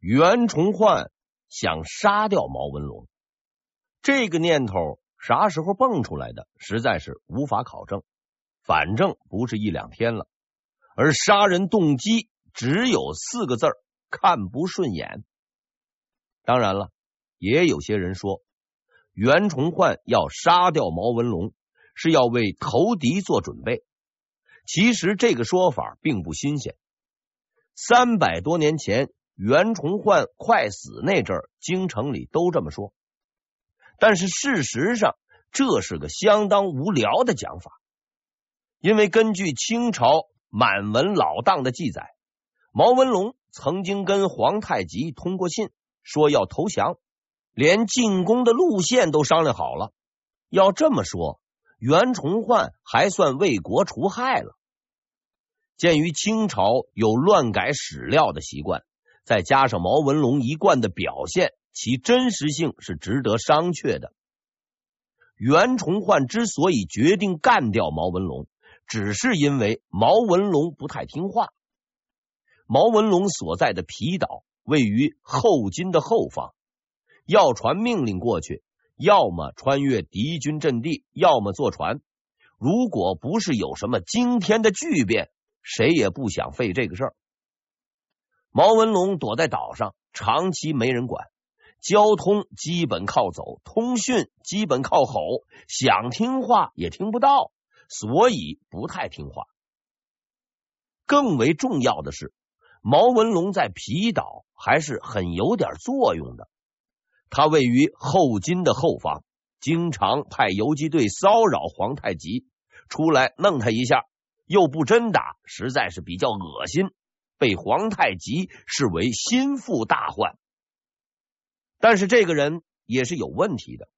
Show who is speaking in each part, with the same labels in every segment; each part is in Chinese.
Speaker 1: 袁崇焕想杀掉毛文龙。这个念头啥时候蹦出来的，实在是无法考证。反正不是一两天了，而杀人动机只有四个字儿：看不顺眼。当然了，也有些人说，袁崇焕要杀掉毛文龙，是要为投敌做准备。其实这个说法并不新鲜，三百多年前袁崇焕快死那阵儿，京城里都这么说。但是事实上，这是个相当无聊的讲法，因为根据清朝满文老档的记载，毛文龙曾经跟皇太极通过信，说要投降，连进攻的路线都商量好了。要这么说，袁崇焕还算为国除害了。鉴于清朝有乱改史料的习惯，再加上毛文龙一贯的表现，其真实性是值得商榷的。袁崇焕之所以决定干掉毛文龙，只是因为毛文龙不太听话。毛文龙所在的皮岛位于后金的后方，要传命令过去，要么穿越敌军阵地，要么坐船。如果不是有什么惊天的巨变，谁也不想费这个事儿。毛文龙躲在岛上，长期没人管，交通基本靠走，通讯基本靠吼，想听话也听不到，所以不太听话。更为重要的是，毛文龙在皮岛还是很有点作用的。他位于后金的后方，经常派游击队骚扰皇太极，出来弄他一下。又不真打，实在是比较恶心，被皇太极视为心腹大患。但是这个人也是有问题的。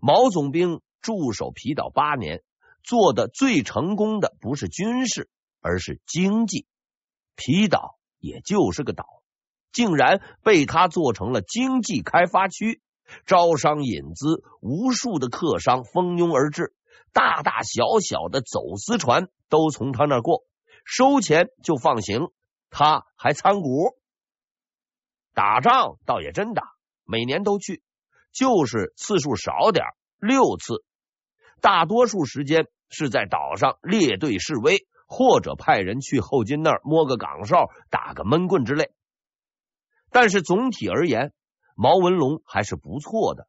Speaker 1: 毛总兵驻守皮岛八年，做的最成功的不是军事，而是经济。皮岛也就是个岛，竟然被他做成了经济开发区，招商引资，无数的客商蜂拥而至。大大小小的走私船都从他那过，收钱就放行，他还参股。打仗倒也真打，每年都去，就是次数少点，六次。大多数时间是在岛上列队示威，或者派人去后金那儿摸个岗哨，打个闷棍之类。但是总体而言，毛文龙还是不错的。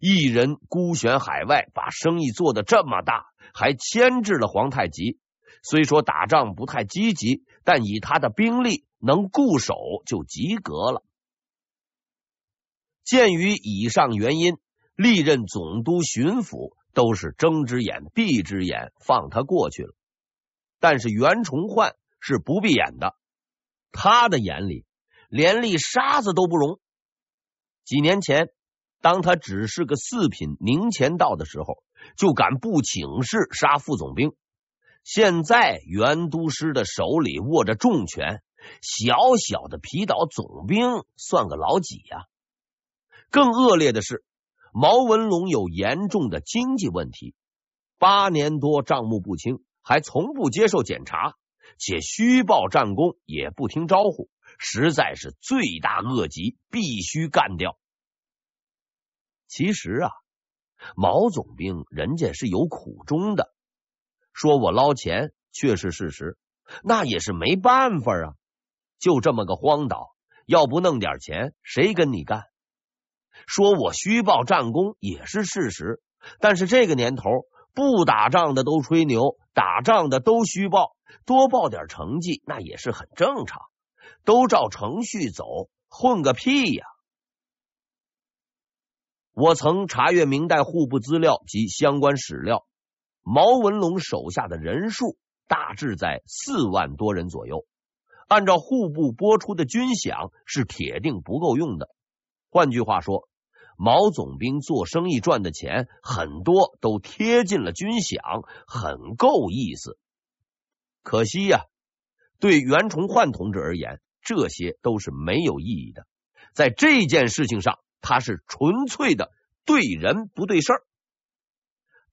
Speaker 1: 一人孤悬海外，把生意做得这么大，还牵制了皇太极。虽说打仗不太积极，但以他的兵力能固守就及格了。鉴于以上原因，历任总督、巡抚都是睁只眼闭只眼，放他过去了。但是袁崇焕是不闭眼的，他的眼里连粒沙子都不容。几年前。当他只是个四品宁前道的时候，就敢不请示杀副总兵。现在袁都师的手里握着重权，小小的皮岛总兵算个老几呀？更恶劣的是，毛文龙有严重的经济问题，八年多账目不清，还从不接受检查，且虚报战功，也不听招呼，实在是罪大恶极，必须干掉。其实啊，毛总兵人家是有苦衷的。说我捞钱，确是事实，那也是没办法啊。就这么个荒岛，要不弄点钱，谁跟你干？说我虚报战功也是事实，但是这个年头，不打仗的都吹牛，打仗的都虚报，多报点成绩那也是很正常。都照程序走，混个屁呀！我曾查阅明代户部资料及相关史料，毛文龙手下的人数大致在四万多人左右。按照户部拨出的军饷，是铁定不够用的。换句话说，毛总兵做生意赚的钱很多都贴进了军饷，很够意思。可惜呀、对袁崇焕同志而言，这些都是没有意义的。在这件事情上。他是纯粹的对人不对事儿。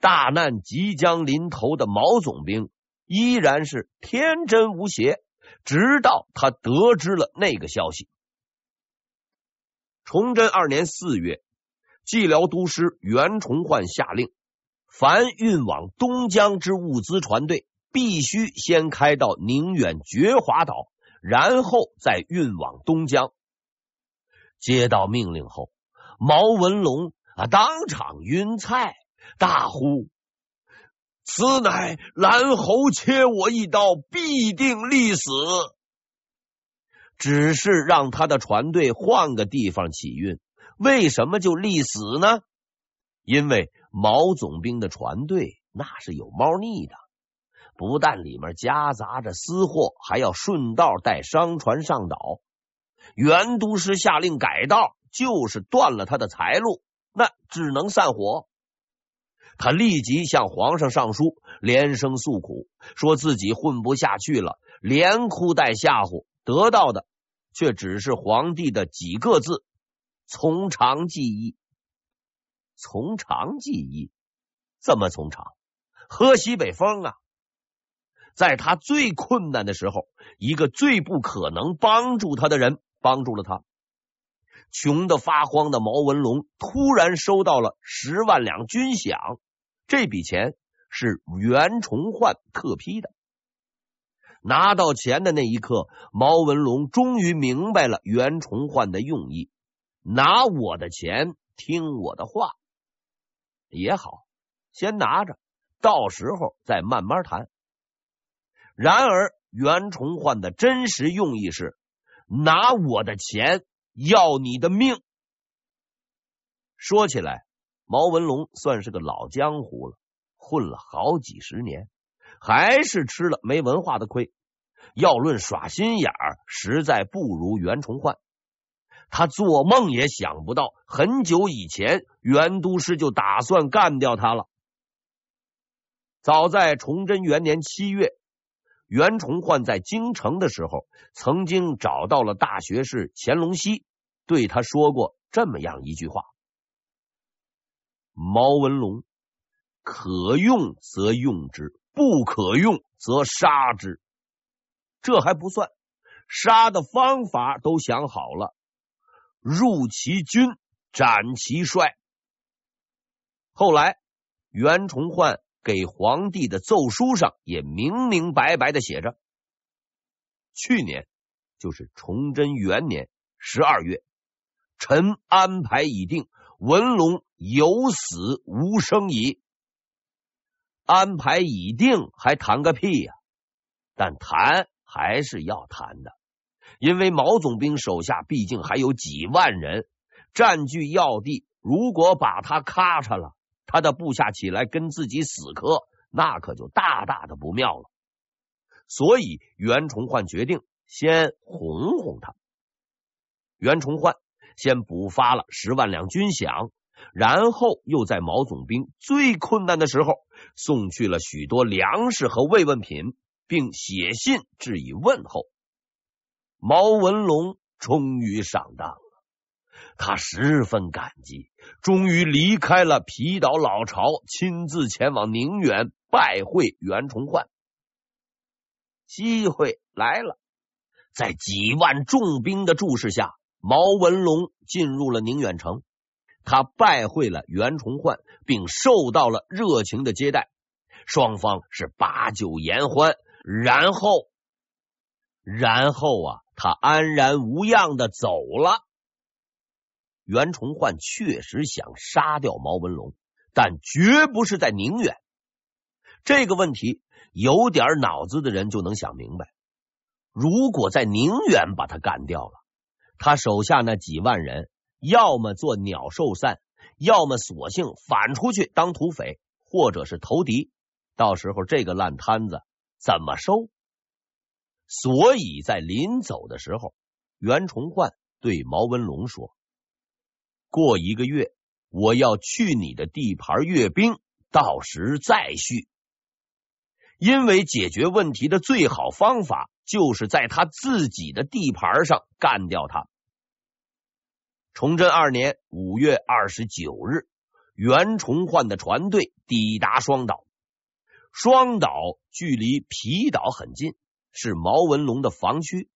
Speaker 1: 大难即将临头的毛总兵依然是天真无邪，直到他得知了那个消息。崇祯二年四月，蓟辽都师袁崇焕下令，凡运往东江之物资船队，必须先开到宁远觉华岛，然后再运往东江。接到命令后，毛文龙啊当场晕菜，大呼：“此乃蓝侯切我一刀，必定立死。”只是让他的船队换个地方起运，为什么就立死呢？因为毛总兵的船队那是有猫腻的。不但里面夹杂着私货，还要顺道带商船上岛。袁都师下令改道，就是断了他的财路，那只能散伙。他立即向皇上上书，连声诉苦，说自己混不下去了，连哭带吓唬，得到的却只是皇帝的几个字：从长计议。从长计议，怎么从长？喝西北风啊！在他最困难的时候，一个最不可能帮助他的人帮助了他。穷的发慌的毛文龙突然收到了十万两军饷，这笔钱是袁崇焕特批的。拿到钱的那一刻，毛文龙终于明白了袁崇焕的用意：拿我的钱，听我的话也好，先拿着，到时候再慢慢谈。然而，袁崇焕的真实用意是拿我的钱要你的命。说起来，毛文龙算是个老江湖了，混了好几十年，还是吃了没文化的亏。要论耍心眼儿，实在不如袁崇焕。他做梦也想不到，很久以前袁都师就打算干掉他了。早在崇祯元年七月。袁崇焕在京城的时候，曾经找到了大学士乾隆熙，对他说过这么样一句话：“毛文龙可用则用之，不可用则杀之。”这还不算，杀的方法都想好了：入其军，斩其帅。后来，袁崇焕。给皇帝的奏书上也明明白白的写着：去年就是崇祯元年十二月，臣安排已定，文龙有死无生矣。安排已定还谈个屁呀！但谈还是要谈的，因为毛总兵手下毕竟还有几万人占据要地，如果把他咔嚓了。他的部下起来跟自己死磕，那可就大大的不妙了。所以袁崇焕决定先哄哄他。袁崇焕先补发了十万两军饷，然后又在毛总兵最困难的时候送去了许多粮食和慰问品，并写信致以问候。毛文龙终于上当了。他十分感激，终于离开了皮岛老巢，亲自前往宁远拜会袁崇焕。机会来了，在几万重兵的注视下，毛文龙进入了宁远城。他拜会了袁崇焕，并受到了热情的接待，双方是把酒言欢。然后，然后啊，他安然无恙的走了。袁崇焕确实想杀掉毛文龙，但绝不是在宁远。这个问题有点脑子的人就能想明白。如果在宁远把他干掉了，他手下那几万人要么做鸟兽散，要么索性反出去当土匪，或者是投敌。到时候这个烂摊子怎么收？所以在临走的时候，袁崇焕对毛文龙说。过一个月，我要去你的地盘阅兵，到时再续。因为解决问题的最好方法，就是在他自己的地盘上干掉他。崇祯二年五月二十九日，袁崇焕的船队抵达双岛。双岛距离皮岛很近，是毛文龙的防区。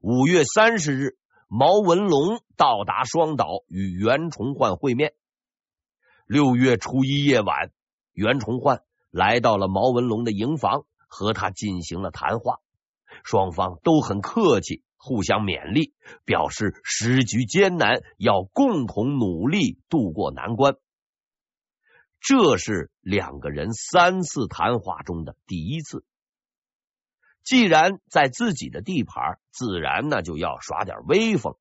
Speaker 1: 五月三十日。毛文龙到达双岛与袁崇焕会面。六月初一夜晚，袁崇焕来到了毛文龙的营房，和他进行了谈话。双方都很客气，互相勉励，表示时局艰难，要共同努力渡过难关。这是两个人三次谈话中的第一次。既然在自己的地盘，自然呢就要耍点威风。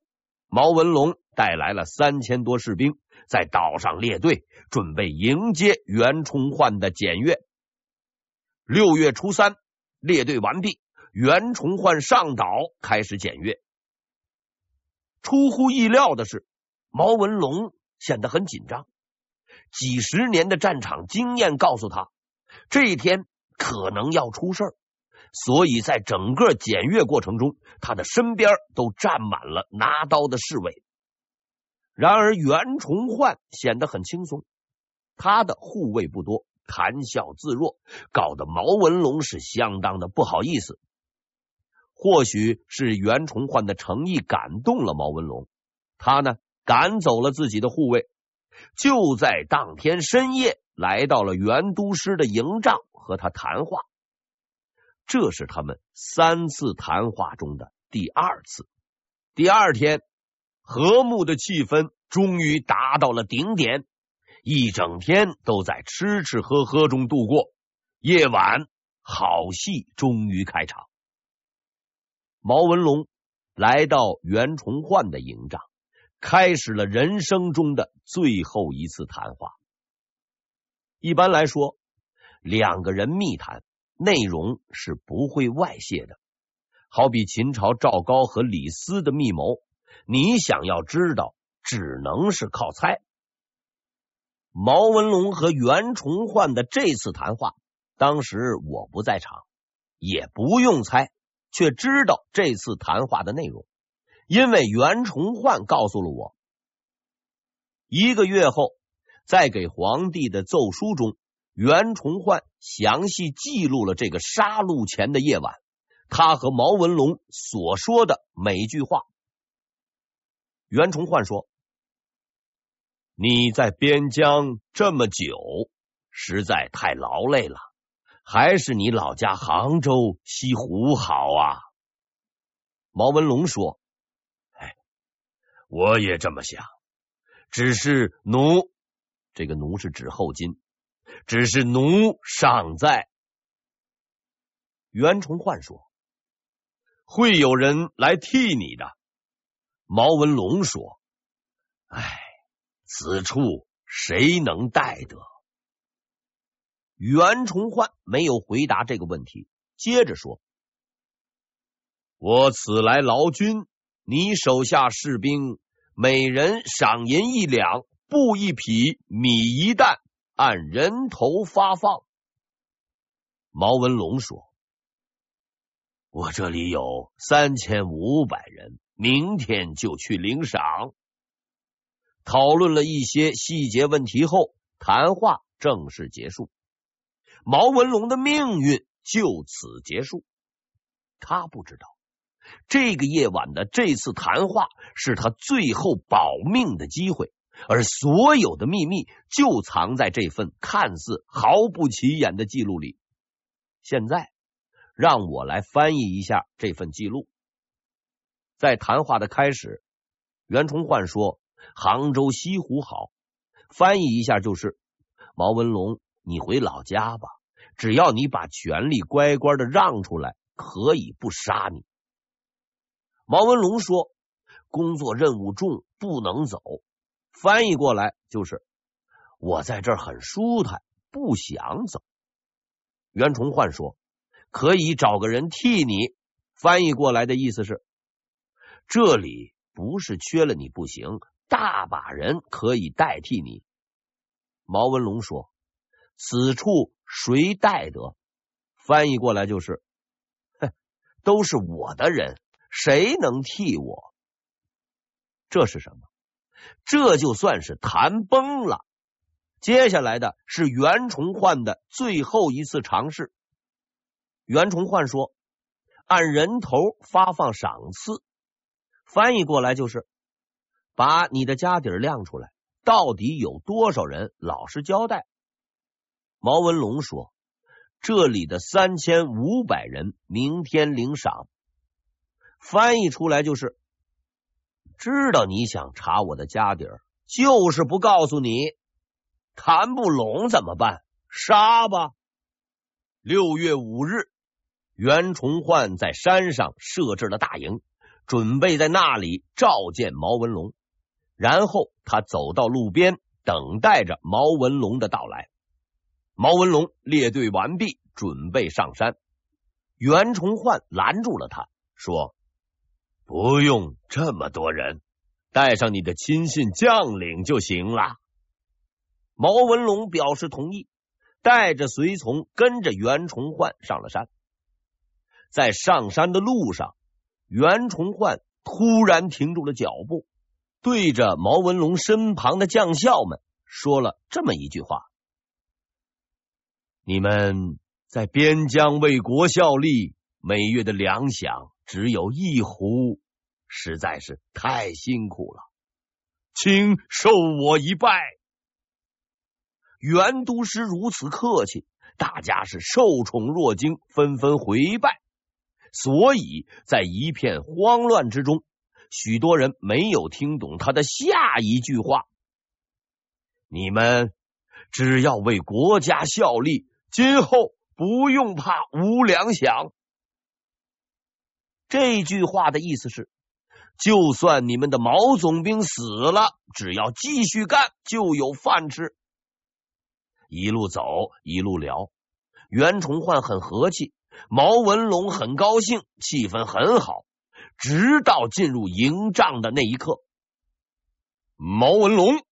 Speaker 1: 毛文龙带来了三千多士兵，在岛上列队，准备迎接袁崇焕的检阅。六月初三，列队完毕，袁崇焕上岛开始检阅。出乎意料的是，毛文龙显得很紧张。几十年的战场经验告诉他，这一天可能要出事儿。所以在整个检阅过程中，他的身边都站满了拿刀的侍卫。然而袁崇焕显得很轻松，他的护卫不多，谈笑自若，搞得毛文龙是相当的不好意思。或许是袁崇焕的诚意感动了毛文龙，他呢赶走了自己的护卫，就在当天深夜来到了袁督师的营帐和他谈话。这是他们三次谈话中的第二次。第二天，和睦的气氛终于达到了顶点，一整天都在吃吃喝喝中度过。夜晚，好戏终于开场。毛文龙来到袁崇焕的营帐，开始了人生中的最后一次谈话。一般来说，两个人密谈。内容是不会外泄的，好比秦朝赵高和李斯的密谋，你想要知道，只能是靠猜。毛文龙和袁崇焕的这次谈话，当时我不在场，也不用猜，却知道这次谈话的内容，因为袁崇焕告诉了我，一个月后，在给皇帝的奏书中。袁崇焕详细记录了这个杀戮前的夜晚，他和毛文龙所说的每一句话。袁崇焕说：“你在边疆这么久，实在太劳累了，还是你老家杭州西湖好啊。”毛文龙说：“哎，我也这么想，只是奴，这个奴是指后金。”只是奴尚在。袁崇焕说：“会有人来替你的。”毛文龙说：“哎，此处谁能代得？”袁崇焕没有回答这个问题，接着说：“我此来劳军，你手下士兵每人赏银一两，布一匹，米一担。”按人头发放。毛文龙说：“我这里有三千五百人，明天就去领赏。”讨论了一些细节问题后，谈话正式结束。毛文龙的命运就此结束。他不知道，这个夜晚的这次谈话是他最后保命的机会。而所有的秘密就藏在这份看似毫不起眼的记录里。现在，让我来翻译一下这份记录。在谈话的开始，袁崇焕说：“杭州西湖好。”翻译一下就是：“毛文龙，你回老家吧，只要你把权力乖乖的让出来，可以不杀你。”毛文龙说：“工作任务重，不能走。”翻译过来就是：我在这儿很舒坦，不想走。袁崇焕说：“可以找个人替你。”翻译过来的意思是：这里不是缺了你不行，大把人可以代替你。毛文龙说：“此处谁代得？”翻译过来就是：“哼，都是我的人，谁能替我？”这是什么？这就算是谈崩了。接下来的是袁崇焕的最后一次尝试。袁崇焕说：“按人头发放赏赐，翻译过来就是把你的家底亮出来，到底有多少人老实交代？毛文龙说：“这里的三千五百人明天领赏。”翻译出来就是知道你想查我的家底儿，就是不告诉你，谈不拢怎么办？杀吧！六月五日，袁崇焕在山上设置了大营，准备在那里召见毛文龙。然后他走到路边，等待着毛文龙的到来。毛文龙列队完毕，准备上山。袁崇焕拦住了他，说：“不用这么多人，带上你的亲信将领就行了。”毛文龙表示同意。带着随从跟着袁崇焕上了山，在上山的路上，袁崇焕突然停住了脚步，对着毛文龙身旁的将校们说了这么一句话：“你们在边疆为国效力，每月的粮饷只有一壶，实在是太辛苦了，请受我一拜。”袁都师如此客气，大家是受宠若惊，纷纷回拜。所以在一片慌乱之中，许多人没有听懂他的下一句话：“你们只要为国家效力，今后不用怕无粮饷。”这句话的意思是，就算你们的毛总兵死了，只要继续干，就有饭吃。一路走，一路聊。袁崇焕很和气，毛文龙很高兴，气氛很好。直到进入营帐的那一刻，毛文龙，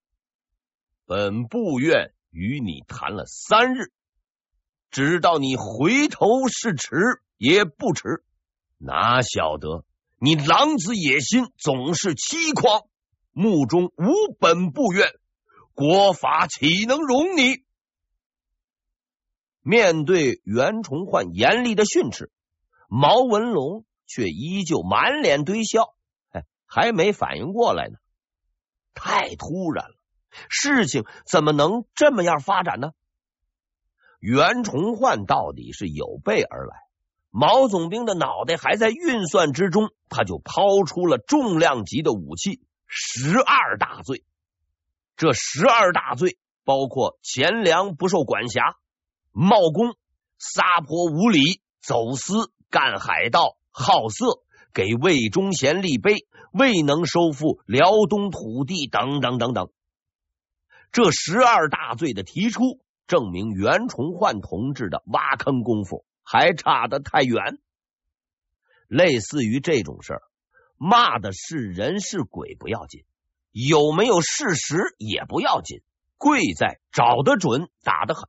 Speaker 1: 本部院与你谈了三日，直到你回头是迟也不迟。哪晓得你狼子野心，总是欺狂，目中无本部院，国法岂能容你？面对袁崇焕严厉的训斥，毛文龙却依旧满脸堆笑，哎，还没反应过来呢。太突然了，事情怎么能这么样发展呢？袁崇焕到底是有备而来，毛总兵的脑袋还在运算之中，他就抛出了重量级的武器——十二大罪。这十二大罪包括钱粮不受管辖。冒功、撒泼无礼、走私、干海盗、好色、给魏忠贤立碑、未能收复辽东土地等等等等。这十二大罪的提出，证明袁崇焕同志的挖坑功夫还差得太远。类似于这种事儿，骂的是人是鬼不要紧，有没有事实也不要紧，贵在找得准，打得狠。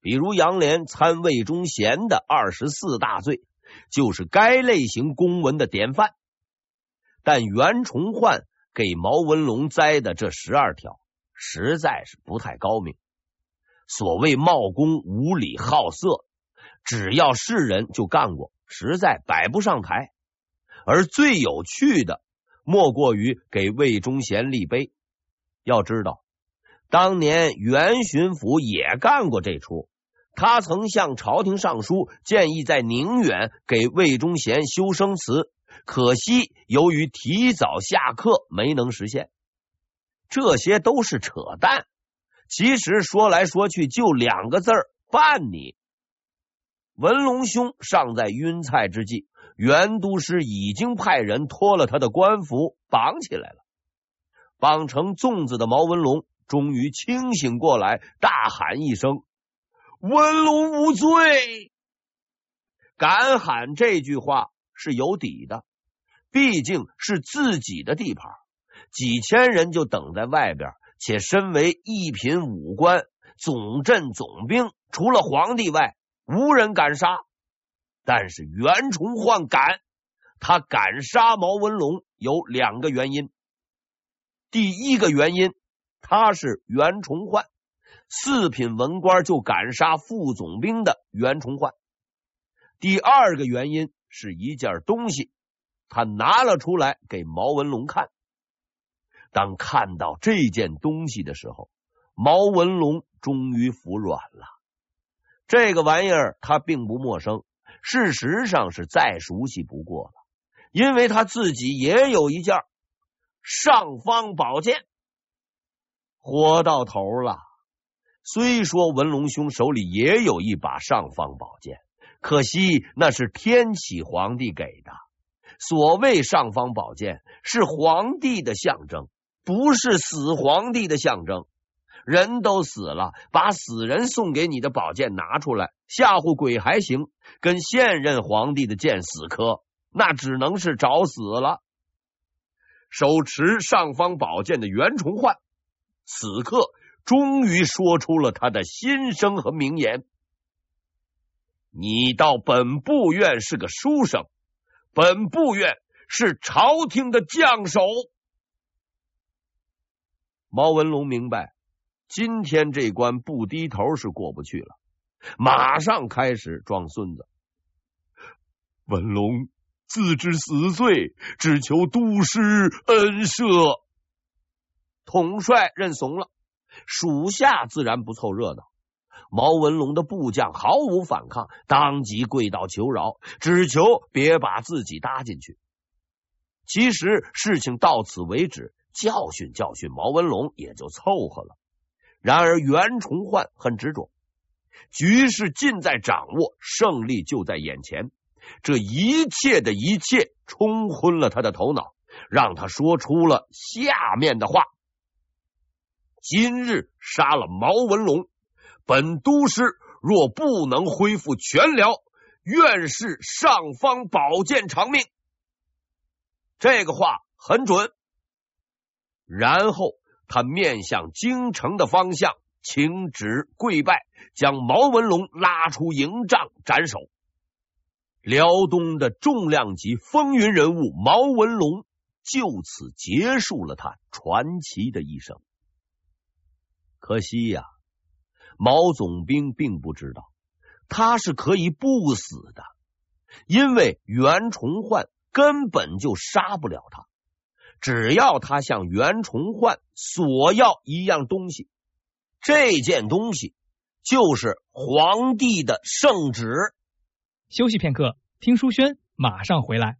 Speaker 1: 比如杨连参魏忠贤的二十四大罪，就是该类型公文的典范。但袁崇焕给毛文龙栽的这十二条，实在是不太高明。所谓冒功、无礼、好色，只要是人就干过，实在摆不上台。而最有趣的，莫过于给魏忠贤立碑。要知道，当年袁巡抚也干过这出。他曾向朝廷上书，建议在宁远给魏忠贤修生祠，可惜由于提早下课，没能实现。这些都是扯淡。其实说来说去，就两个字儿：办你。文龙兄尚在晕菜之际，袁都师已经派人脱了他的官服，绑起来了。绑成粽子的毛文龙终于清醒过来，大喊一声。文龙无罪，敢喊这句话是有底的，毕竟是自己的地盘，几千人就等在外边，且身为一品武官、总镇总兵，除了皇帝外，无人敢杀。但是袁崇焕敢，他敢杀毛文龙有两个原因。第一个原因，他是袁崇焕。四品文官就敢杀副总兵的袁崇焕。第二个原因是一件东西，他拿了出来给毛文龙看。当看到这件东西的时候，毛文龙终于服软了。这个玩意儿他并不陌生，事实上是再熟悉不过了，因为他自己也有一件尚方宝剑。活到头了。虽说文龙兄手里也有一把尚方宝剑，可惜那是天启皇帝给的。所谓尚方宝剑，是皇帝的象征。不是死皇帝的象征，人都死了，把死人送给你的宝剑拿出来吓唬鬼还行，跟现任皇帝的剑死磕，那只能是找死了。手持尚方宝剑的袁崇焕，此刻终于说出了他的心声和名言：“你到本部院是个书生，本部院是朝廷的将手。”毛文龙明白，今天这关不低头是过不去了，马上开始装孙子。文龙自知死罪，只求督师恩赦。统帅认怂了，属下自然不凑热闹。毛文龙的部将毫无反抗，当即跪倒求饶，只求别把自己搭进去。其实事情到此为止。教训教训毛文龙也就凑合了。然而袁崇焕很执着，局势尽在掌握，胜利就在眼前。这一切的一切冲昏了他的头脑，让他说出了下面的话：今日杀了毛文龙，本都师若不能恢复全辽，愿释尚方宝剑偿命。这个话很准。然后他面向京城的方向，请旨跪拜，将毛文龙拉出营帐斩首。辽东的重量级风云人物毛文龙就此结束了他传奇的一生。可惜呀，毛总兵并不知道他是可以不死的，因为袁崇焕根本就杀不了他。只要他向袁崇焕索要一样东西，这件东西就是皇帝的圣旨。
Speaker 2: 休息片刻，听书轩马上回来。